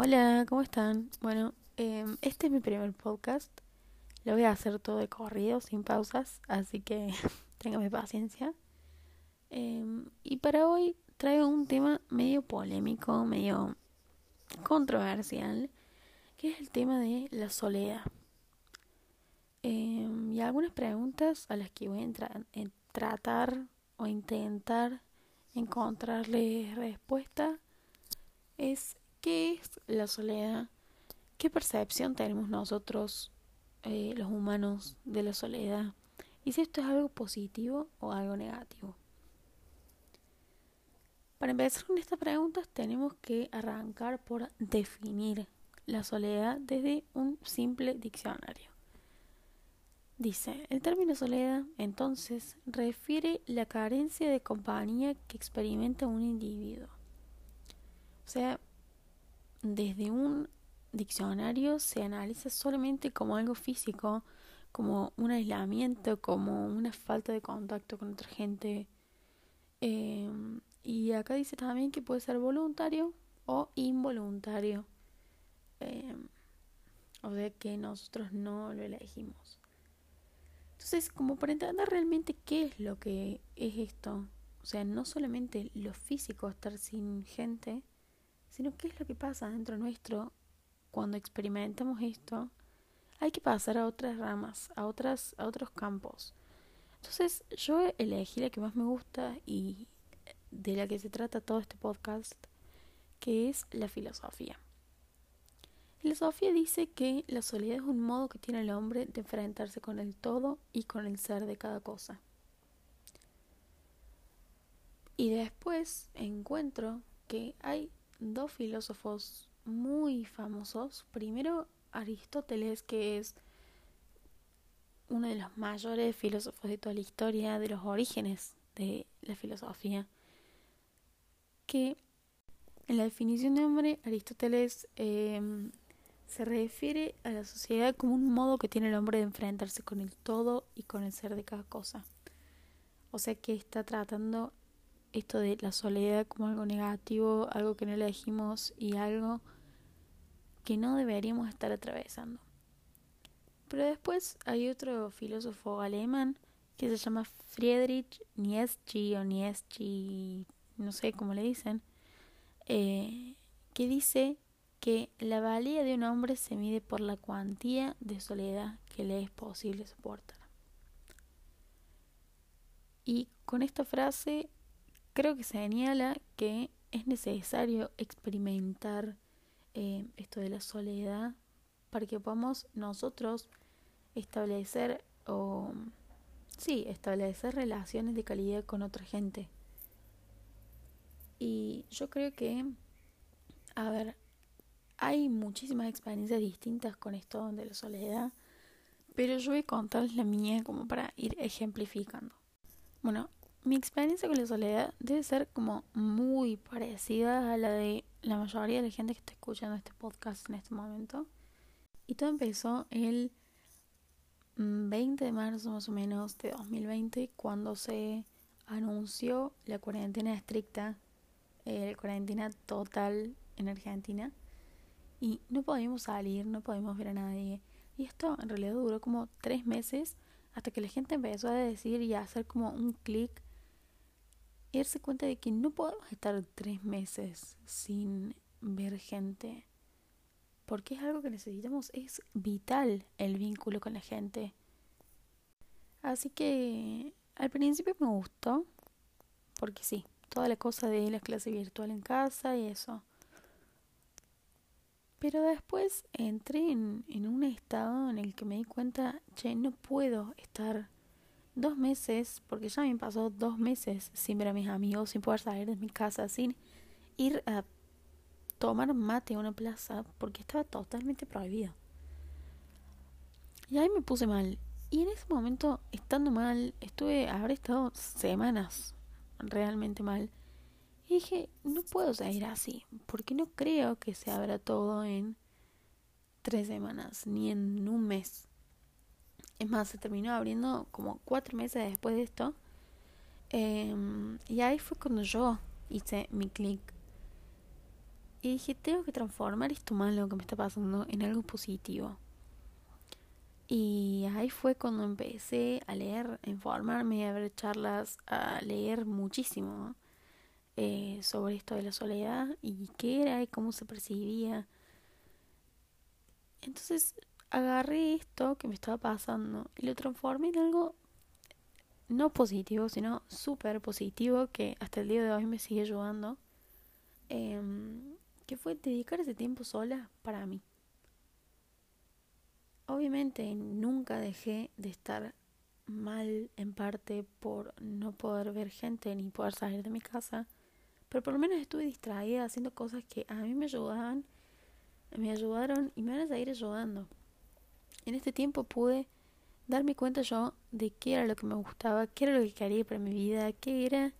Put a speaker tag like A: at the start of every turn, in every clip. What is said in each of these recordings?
A: Hola, ¿cómo están? Bueno, em, este es mi primer podcast. Lo voy a hacer todo de corrido, sin pausas, así que téngame paciencia. Em, y para hoy traigo un tema medio polémico, medio controversial, que es el tema de la soledad. Em, y algunas preguntas a las que voy a tratar o intentar encontrarle respuesta es ¿qué es la soledad? ¿Qué percepción tenemos nosotros, eh, los humanos, de la soledad? Y si esto es algo positivo o algo negativo. Para empezar con estas preguntas tenemos que arrancar por definir la soledad desde un simple diccionario. Dice, el término soledad entonces refiere la carencia de compañía que experimenta un individuo. O sea, desde un diccionario se analiza solamente como algo físico, como un aislamiento, como una falta de contacto con otra gente. Em, y acá dice también que puede ser voluntario o involuntario. Em, o sea que nosotros no lo elegimos. Entonces, como para entender realmente qué es lo que es esto, o sea, no solamente lo físico, estar sin gente, sino qué es lo que pasa dentro nuestro cuando experimentamos esto, hay que pasar a otras ramas, a otras, a otros campos. Entonces, yo elegí la que más me gusta y de la que se trata todo este podcast, que es la filosofía. La filosofía dice que la soledad es un modo que tiene el hombre de enfrentarse con el todo y con el ser de cada cosa. Y después encuentro que hay dos filósofos muy famosos. Primero Aristóteles, que es uno de los mayores filósofos de toda la historia, de los orígenes de la filosofía, que en la definición de hombre, Aristóteles eh, se refiere a la sociedad como un modo que tiene el hombre de enfrentarse con el todo y con el ser de cada cosa. O sea que está tratando esto de la soledad como algo negativo, algo que no elegimos y algo que no deberíamos estar atravesando. Pero después hay otro filósofo alemán que se llama Friedrich Nietzsche o Nietzsche, no sé cómo le dicen, eh, que dice que la valía de un hombre se mide por la cuantía de soledad que le es posible soportar. Y con esta frase creo que señala que es necesario experimentar eh, esto de la soledad para que podamos nosotros establecer o sí, establecer relaciones de calidad con otra gente. Y yo creo que, a ver, hay muchísimas experiencias distintas con esto de la soledad, pero yo voy a contarles la mía como para ir ejemplificando. Bueno, mi experiencia con la soledad debe ser como muy parecida a la de la mayoría de la gente que está escuchando este podcast en este momento. Y todo empezó el 20 de marzo más o menos de 2020 cuando se anunció la cuarentena estricta, eh, la cuarentena total en Argentina y no podíamos salir, no podíamos ver a nadie. Y esto en realidad duró como tres meses hasta que la gente empezó a decir y a hacer como un clic y cuenta de que no podemos estar tres meses sin ver gente. Porque es algo que necesitamos, es vital el vínculo con la gente. Así que al principio me gustó, porque sí, toda la cosa de la clase virtual en casa y eso. Pero después entré en, en un estado en el que me di cuenta, che, no puedo estar dos meses, porque ya me pasó dos meses sin ver a mis amigos, sin poder salir de mi casa, sin ir a tomar mate a una plaza, porque estaba totalmente prohibido. Y ahí me puse mal. Y en ese momento, estando mal, estuve, habré estado semanas realmente mal. Y dije, no puedo seguir así, porque no creo que se abra todo en tres semanas, ni en un mes. Es más, se terminó abriendo como cuatro meses después de esto. Em, y ahí fue cuando yo hice mi clic. Y dije, tengo que transformar esto malo que me está pasando en algo positivo. Y ahí fue cuando empecé a leer, a informarme, a ver charlas, a leer muchísimo eh, sobre esto de la soledad y qué era y cómo se percibía. Entonces agarré esto que me estaba pasando y lo transformé en algo no positivo, sino súper positivo que hasta el día de hoy me sigue ayudando. Em, que fue dedicar ese tiempo sola para mí. Obviamente nunca dejé de estar mal en parte por no poder ver gente ni poder salir de mi casa, pero por lo menos estuve distraída haciendo cosas que a mí me ayudaban, me ayudaron y me van a seguir ayudando. En este tiempo pude darme cuenta yo de qué era lo que me gustaba, qué era lo que quería para mi vida, qué era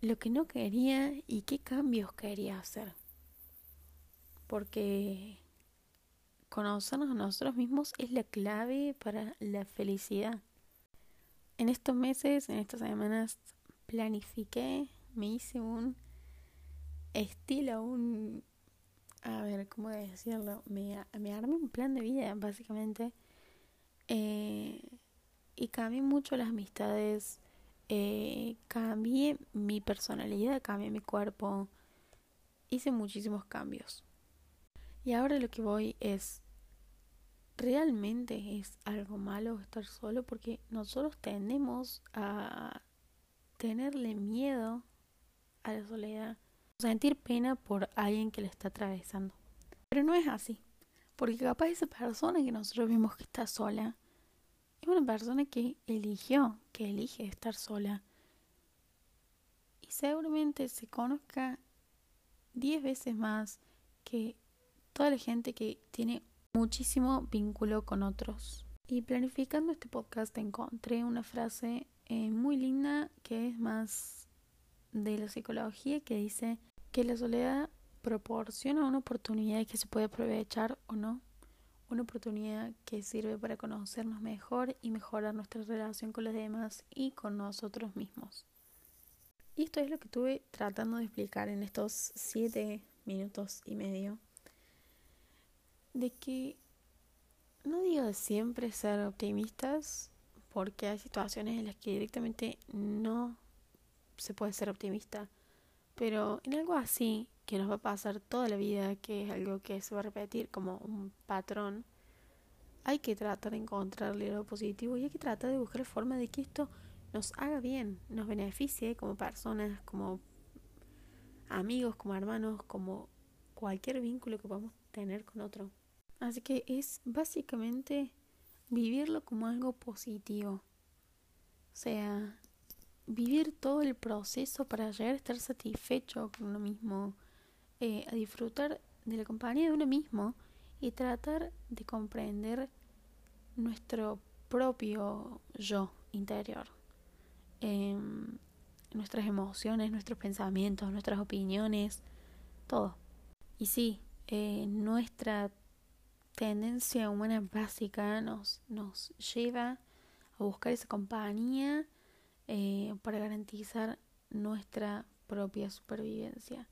A: lo que no quería y qué cambios quería hacer. Porque conocernos a nosotros mismos es la clave para la felicidad. En estos meses, en estas semanas, planifiqué, me hice un estilo, un... A ver, ¿cómo decirlo? Me, me armé un plan de vida, básicamente. Eh, y cambié mucho las amistades, eh, cambié mi personalidad, cambié mi cuerpo, hice muchísimos cambios. Y ahora lo que voy es realmente es algo malo estar solo porque nosotros tendemos a tenerle miedo a la soledad, sentir pena por alguien que le está atravesando. Pero no es así, porque capaz esa persona que nosotros vemos que está sola es una persona que eligió, que elige estar sola. Y seguramente se conozca diez veces más que toda la gente que tiene muchísimo vínculo con otros. Y planificando este podcast encontré una frase eh, muy linda que es más de la psicología que dice que la soledad proporciona una oportunidad que se puede aprovechar o no, una oportunidad que sirve para conocernos mejor y mejorar nuestra relación con los demás y con nosotros mismos. Y esto es lo que estuve tratando de explicar en estos siete minutos y medio. De que no digo de siempre ser optimistas, porque hay situaciones en las que directamente no se puede ser optimista, pero en algo así que nos va a pasar toda la vida, que es algo que se va a repetir como un patrón, hay que tratar de encontrarle lo positivo y hay que tratar de buscar forma de que esto nos haga bien, nos beneficie como personas, como amigos, como hermanos, como cualquier vínculo que podamos tener con otro. Así que es básicamente vivirlo como algo positivo. O sea, vivir todo el proceso para llegar a estar satisfecho con uno mismo, eh, a disfrutar de la compañía de uno mismo y tratar de comprender nuestro propio yo interior, em, nuestras emociones, nuestros pensamientos, nuestras opiniones, todo. Y sí, eh, nuestra tendencia humana básica nos, nos lleva a buscar esa compañía eh, para garantizar nuestra propia supervivencia.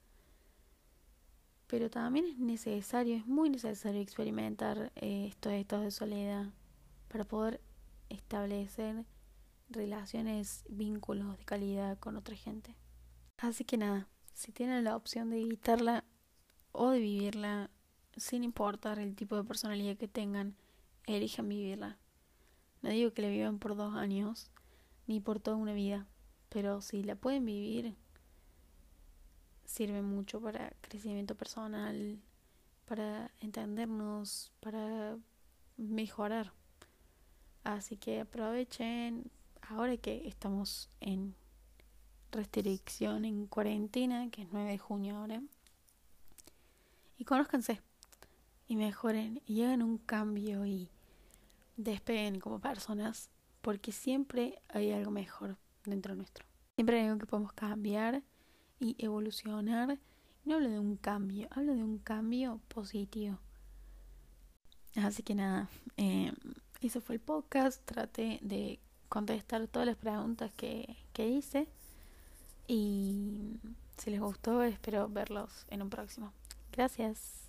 A: Pero también es necesario, es muy necesario experimentar eh, estos estados de soledad para poder establecer relaciones, vínculos de calidad con otra gente. Así que nada, si tienen la opción de evitarla o de vivirla, sin importar el tipo de personalidad que tengan, elijan vivirla. No digo que la vivan por dos años, ni por toda una vida, pero si la pueden vivir, sirve mucho para crecimiento personal, para entendernos, para mejorar. Así que aprovechen ahora que estamos en restricción, en cuarentena, que es 9 de junio ahora, y conózcanse y mejoren y hagan un cambio y despeguen como personas porque siempre hay algo mejor dentro nuestro. Siempre hay algo que podemos cambiar y evolucionar. No hablo de un cambio, hablo de un cambio positivo. Así que nada, eh, ese fue el podcast. Traté de contestar todas las preguntas que, que hice. Y Si les gustó, espero verlos en un próximo. Gracias.